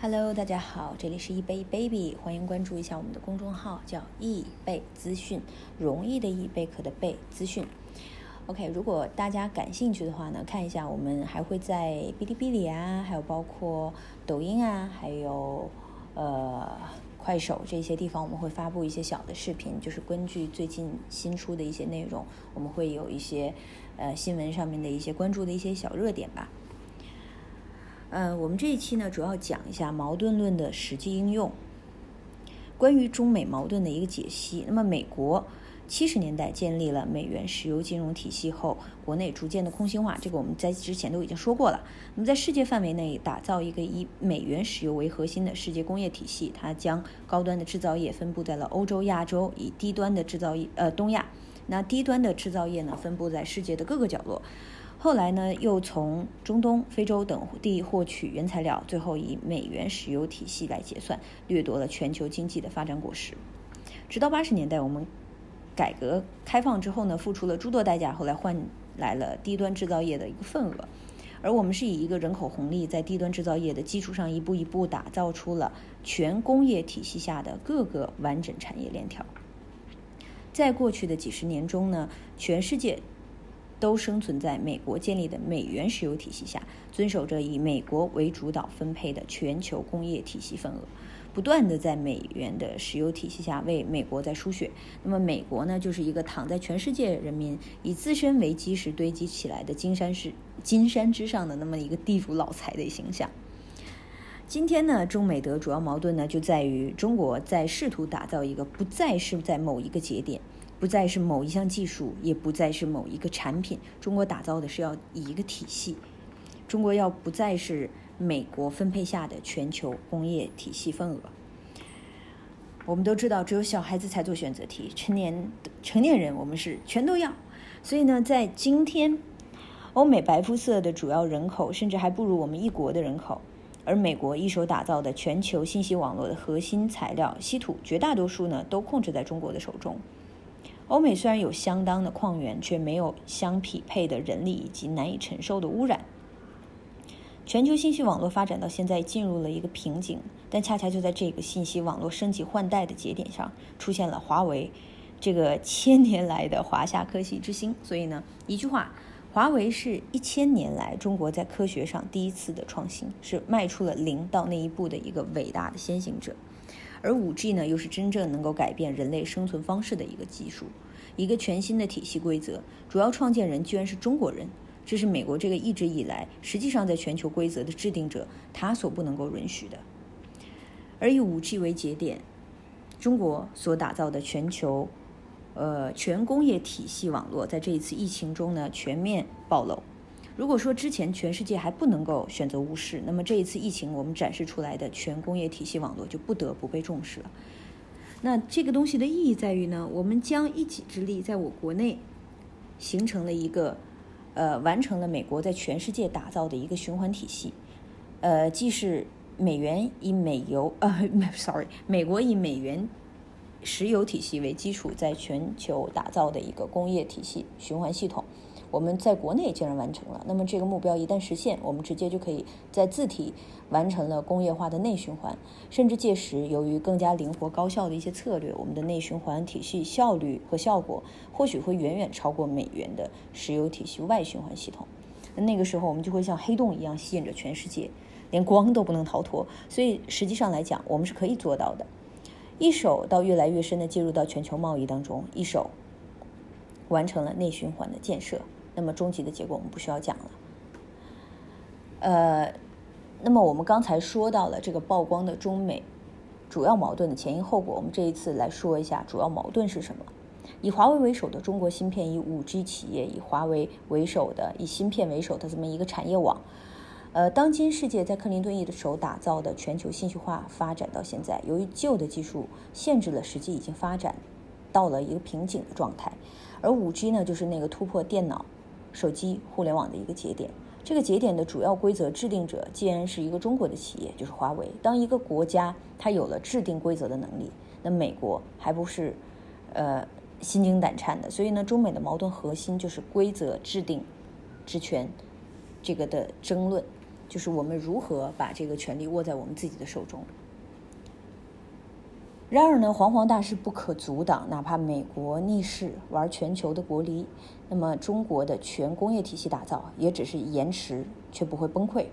Hello，大家好，这里是易贝 baby，欢迎关注一下我们的公众号，叫易贝资讯，容易的易，贝壳的贝资讯。OK，如果大家感兴趣的话呢，看一下我们还会在哔哩哔哩啊，还有包括抖音啊，还有呃快手这些地方，我们会发布一些小的视频，就是根据最近新出的一些内容，我们会有一些呃新闻上面的一些关注的一些小热点吧。呃，我们这一期呢，主要讲一下矛盾论的实际应用，关于中美矛盾的一个解析。那么，美国七十年代建立了美元石油金融体系后，国内逐渐的空心化，这个我们在之前都已经说过了。那么，在世界范围内打造一个以美元石油为核心的世界工业体系，它将高端的制造业分布在了欧洲、亚洲，以低端的制造业呃东亚，那低端的制造业呢，分布在世界的各个角落。后来呢，又从中东、非洲等地获取原材料，最后以美元石油体系来结算，掠夺了全球经济的发展果实。直到八十年代，我们改革开放之后呢，付出了诸多代价，后来换来了低端制造业的一个份额。而我们是以一个人口红利，在低端制造业的基础上，一步一步打造出了全工业体系下的各个完整产业链条。在过去的几十年中呢，全世界。都生存在美国建立的美元石油体系下，遵守着以美国为主导分配的全球工业体系份额，不断的在美元的石油体系下为美国在输血。那么美国呢，就是一个躺在全世界人民以自身为基石堆积起来的金山是金山之上的那么一个地主老财的形象。今天呢，中美德主要矛盾呢就在于中国在试图打造一个不再是在某一个节点。不再是某一项技术，也不再是某一个产品。中国打造的是要以一个体系。中国要不再是美国分配下的全球工业体系份额。我们都知道，只有小孩子才做选择题，成年成年人我们是全都要。所以呢，在今天，欧美白肤色的主要人口甚至还不如我们一国的人口，而美国一手打造的全球信息网络的核心材料稀土，绝大多数呢都控制在中国的手中。欧美虽然有相当的矿源，却没有相匹配的人力以及难以承受的污染。全球信息网络发展到现在进入了一个瓶颈，但恰恰就在这个信息网络升级换代的节点上，出现了华为这个千年来的华夏科技之星。所以呢，一句话，华为是一千年来中国在科学上第一次的创新，是迈出了零到那一步的一个伟大的先行者。而五 G 呢，又是真正能够改变人类生存方式的一个技术，一个全新的体系规则。主要创建人居然是中国人，这是美国这个一直以来实际上在全球规则的制定者他所不能够允许的。而以五 G 为节点，中国所打造的全球，呃全工业体系网络，在这一次疫情中呢全面暴露。如果说之前全世界还不能够选择无视，那么这一次疫情我们展示出来的全工业体系网络就不得不被重视了。那这个东西的意义在于呢，我们将一己之力在我国内形成了一个，呃，完成了美国在全世界打造的一个循环体系，呃，既是美元以美油呃，sorry，美国以美元石油体系为基础，在全球打造的一个工业体系循环系统。我们在国内竟然完成了，那么这个目标一旦实现，我们直接就可以在自体完成了工业化的内循环，甚至届时由于更加灵活高效的一些策略，我们的内循环体系效率和效果或许会远远超过美元的石油体系外循环系统。那个时候我们就会像黑洞一样吸引着全世界，连光都不能逃脱。所以实际上来讲，我们是可以做到的，一手到越来越深的介入到全球贸易当中，一手完成了内循环的建设。那么终极的结果我们不需要讲了。呃，那么我们刚才说到了这个曝光的中美主要矛盾的前因后果，我们这一次来说一下主要矛盾是什么。以华为为首的中国芯片，以五 G 企业，以华为为首的以芯片为首的这么一个产业网，呃，当今世界在克林顿一手打造的全球信息化发展到现在，由于旧的技术限制了，实际已经发展到了一个瓶颈的状态，而五 G 呢，就是那个突破电脑。手机互联网的一个节点，这个节点的主要规则制定者既然是一个中国的企业，就是华为。当一个国家它有了制定规则的能力，那美国还不是呃心惊胆颤的。所以呢，中美的矛盾核心就是规则制定之权这个的争论。就是我们如何把这个权利握在我们自己的手中。然而呢，煌煌大势不可阻挡，哪怕美国逆势玩全球的国力，那么中国的全工业体系打造也只是延迟，却不会崩溃。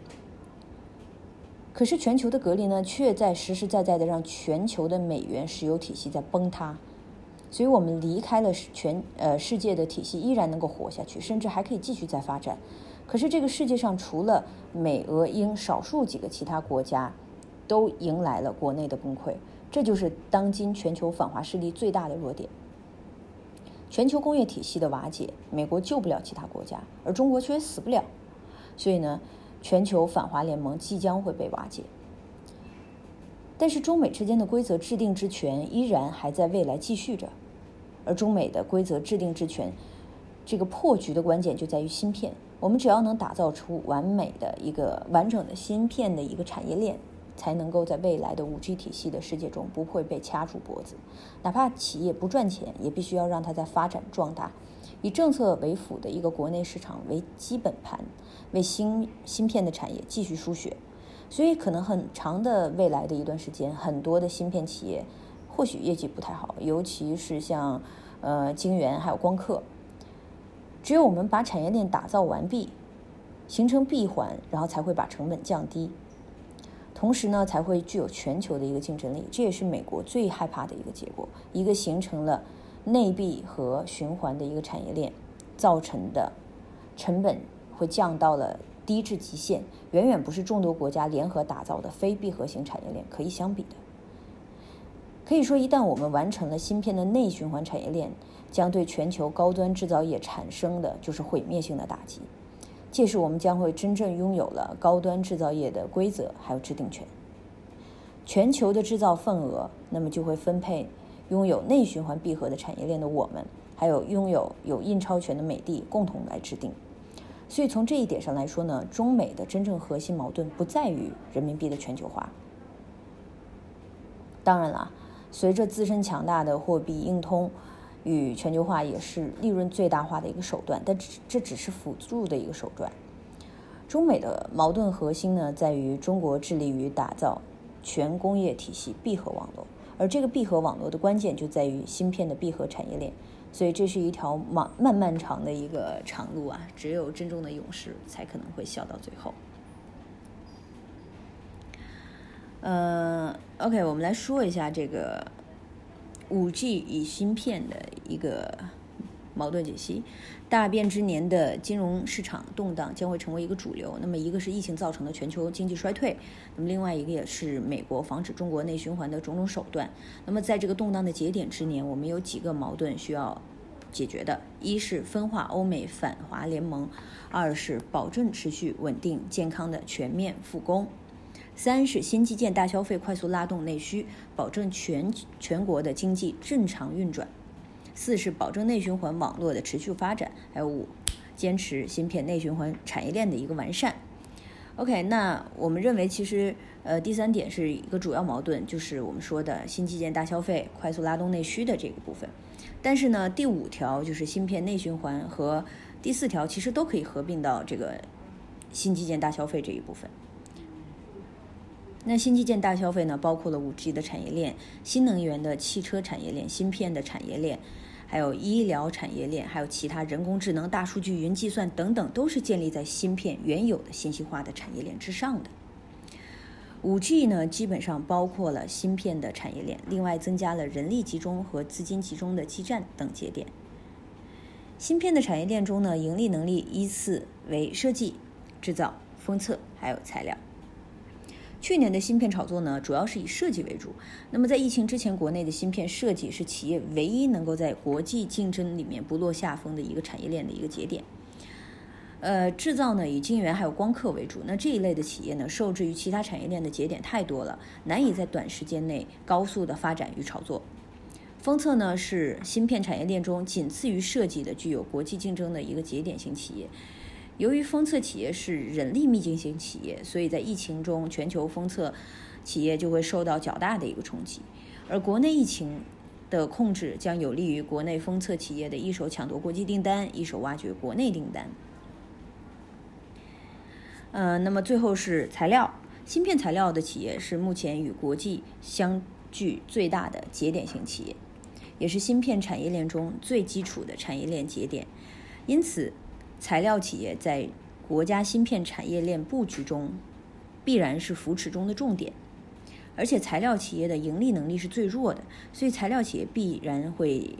可是全球的隔离呢，却在实实在在的让全球的美元石油体系在崩塌。所以，我们离开了全呃世界的体系，依然能够活下去，甚至还可以继续再发展。可是，这个世界上除了美、俄、英少数几个其他国家，都迎来了国内的崩溃。这就是当今全球反华势力最大的弱点。全球工业体系的瓦解，美国救不了其他国家，而中国却死不了。所以呢，全球反华联盟即将会被瓦解。但是中美之间的规则制定之权依然还在未来继续着，而中美的规则制定之权，这个破局的关键就在于芯片。我们只要能打造出完美的一个完整的芯片的一个产业链。才能够在未来的五 G 体系的世界中不会被掐住脖子，哪怕企业不赚钱，也必须要让它在发展壮大，以政策为辅的一个国内市场为基本盘，为芯芯片的产业继续输血。所以，可能很长的未来的一段时间，很多的芯片企业或许业绩不太好，尤其是像呃晶圆还有光刻。只有我们把产业链打造完毕，形成闭环，然后才会把成本降低。同时呢，才会具有全球的一个竞争力，这也是美国最害怕的一个结果。一个形成了内闭和循环的一个产业链，造成的成本会降到了低至极限，远远不是众多国家联合打造的非闭合型产业链可以相比的。可以说，一旦我们完成了芯片的内循环产业链，将对全球高端制造业产生的就是毁灭性的打击。届时，我们将会真正拥有了高端制造业的规则还有制定权。全球的制造份额，那么就会分配拥有内循环闭合的产业链的我们，还有拥有有印钞权的美的共同来制定。所以从这一点上来说呢，中美的真正核心矛盾不在于人民币的全球化。当然了，随着自身强大的货币硬通。与全球化也是利润最大化的一个手段，但这只是辅助的一个手段。中美的矛盾核心呢，在于中国致力于打造全工业体系闭合网络，而这个闭合网络的关键就在于芯片的闭合产业链。所以这是一条漫漫漫长的一个长路啊，只有真正的勇士才可能会笑到最后。呃，OK，我们来说一下这个。五 G 与芯片的一个矛盾解析，大变之年的金融市场动荡将会成为一个主流。那么，一个是疫情造成的全球经济衰退，那么另外一个也是美国防止中国内循环的种种手段。那么，在这个动荡的节点之年，我们有几个矛盾需要解决的：一是分化欧美反华联盟；二是保证持续稳定健康的全面复工。三是新基建大消费快速拉动内需，保证全全国的经济正常运转；四是保证内循环网络的持续发展；还有五，坚持芯片内循环产业链的一个完善。OK，那我们认为其实呃第三点是一个主要矛盾，就是我们说的新基建大消费快速拉动内需的这个部分。但是呢，第五条就是芯片内循环和第四条其实都可以合并到这个新基建大消费这一部分。那新基建大消费呢，包括了五 G 的产业链、新能源的汽车产业链、芯片的产业链，还有医疗产业链，还有其他人工智能、大数据、云计算等等，都是建立在芯片原有的信息化的产业链之上的。五 G 呢，基本上包括了芯片的产业链，另外增加了人力集中和资金集中的基站等节点。芯片的产业链中呢，盈利能力依次为设计、制造、封测，还有材料。去年的芯片炒作呢，主要是以设计为主。那么在疫情之前，国内的芯片设计是企业唯一能够在国际竞争里面不落下风的一个产业链的一个节点。呃，制造呢以晶圆还有光刻为主。那这一类的企业呢，受制于其他产业链的节点太多了，难以在短时间内高速的发展与炒作。封测呢是芯片产业链中仅次于设计的具有国际竞争的一个节点型企业。由于封测企业是人力密集型企业，所以在疫情中，全球封测企业就会受到较大的一个冲击。而国内疫情的控制将有利于国内封测企业的一手抢夺国际订单，一手挖掘国内订单。呃，那么最后是材料，芯片材料的企业是目前与国际相距最大的节点型企业，也是芯片产业链中最基础的产业链节点。因此，材料企业在国家芯片产业链布局中必然是扶持中的重点。而且材料企业的盈利能力是最弱的，所以材料企业必然会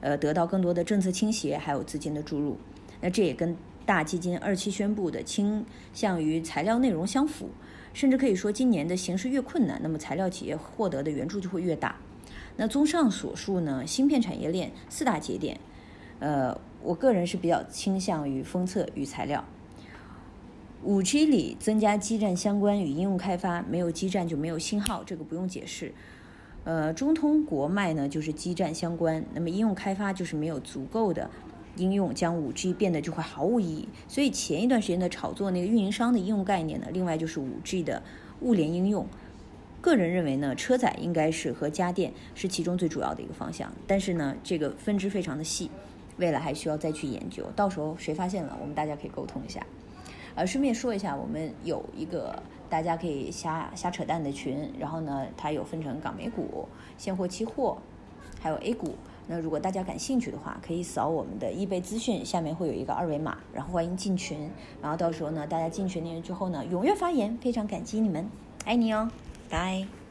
呃得到更多的政策倾斜，还有资金的注入。那这也跟大基金二期宣布的倾向于材料内容相符，甚至可以说，今年的形势越困难，那么材料企业获得的援助就会越大。那综上所述呢，芯片产业链四大节点，呃，我个人是比较倾向于封测与材料。五 G 里增加基站相关与应用开发，没有基站就没有信号，这个不用解释。呃，中通国脉呢就是基站相关，那么应用开发就是没有足够的。应用将五 G 变得就会毫无意义，所以前一段时间的炒作那个运营商的应用概念呢，另外就是五 G 的物联应用。个人认为呢，车载应该是和家电是其中最主要的一个方向，但是呢，这个分支非常的细，未来还需要再去研究。到时候谁发现了，我们大家可以沟通一下。呃，顺便说一下，我们有一个大家可以瞎瞎扯淡的群，然后呢，它有分成港美股、现货、期货，还有 A 股。那如果大家感兴趣的话，可以扫我们的易贝资讯，下面会有一个二维码，然后欢迎进群。然后到时候呢，大家进群里之后呢，踊跃发言，非常感激你们，爱你哦，拜。